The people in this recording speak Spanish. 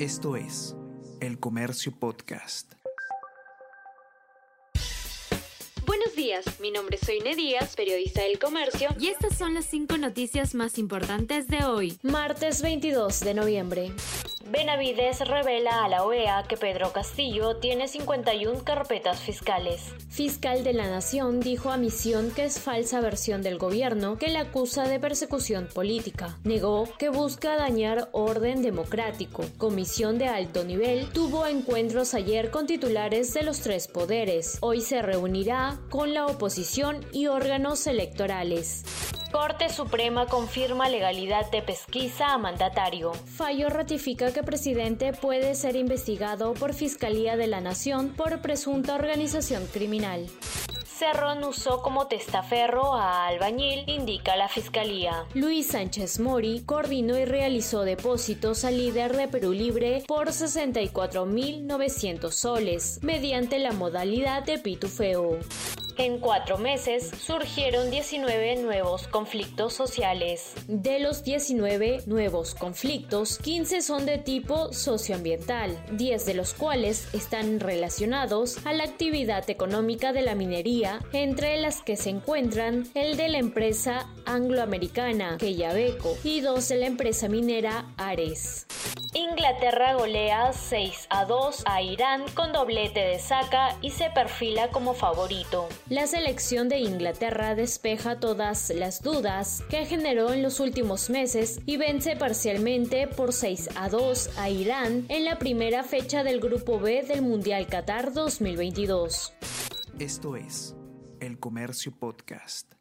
Esto es El Comercio Podcast. Buenos días, mi nombre es Soine Díaz, periodista del Comercio, y estas son las cinco noticias más importantes de hoy, martes 22 de noviembre. Benavides revela a la OEA que Pedro Castillo tiene 51 carpetas fiscales. Fiscal de la Nación dijo a Misión que es falsa versión del gobierno que la acusa de persecución política. Negó que busca dañar orden democrático. Comisión de alto nivel tuvo encuentros ayer con titulares de los tres poderes. Hoy se reunirá con la oposición y órganos electorales. Corte Suprema confirma legalidad de pesquisa a mandatario. Fallo ratifica que presidente puede ser investigado por Fiscalía de la Nación por presunta organización criminal. Cerrón usó como testaferro a albañil, indica la fiscalía. Luis Sánchez Mori coordinó y realizó depósitos al líder de Perú Libre por 64.900 soles, mediante la modalidad de pitufeo. En cuatro meses surgieron 19 nuevos conflictos sociales. De los 19 nuevos conflictos, 15 son de tipo socioambiental, 10 de los cuales están relacionados a la actividad económica de la minería, entre las que se encuentran el de la empresa angloamericana Quellaveco y dos de la empresa minera Ares. Inglaterra golea 6 a 2 a Irán con doblete de saca y se perfila como favorito. La selección de Inglaterra despeja todas las dudas que generó en los últimos meses y vence parcialmente por 6 a 2 a Irán en la primera fecha del Grupo B del Mundial Qatar 2022. Esto es El Comercio Podcast.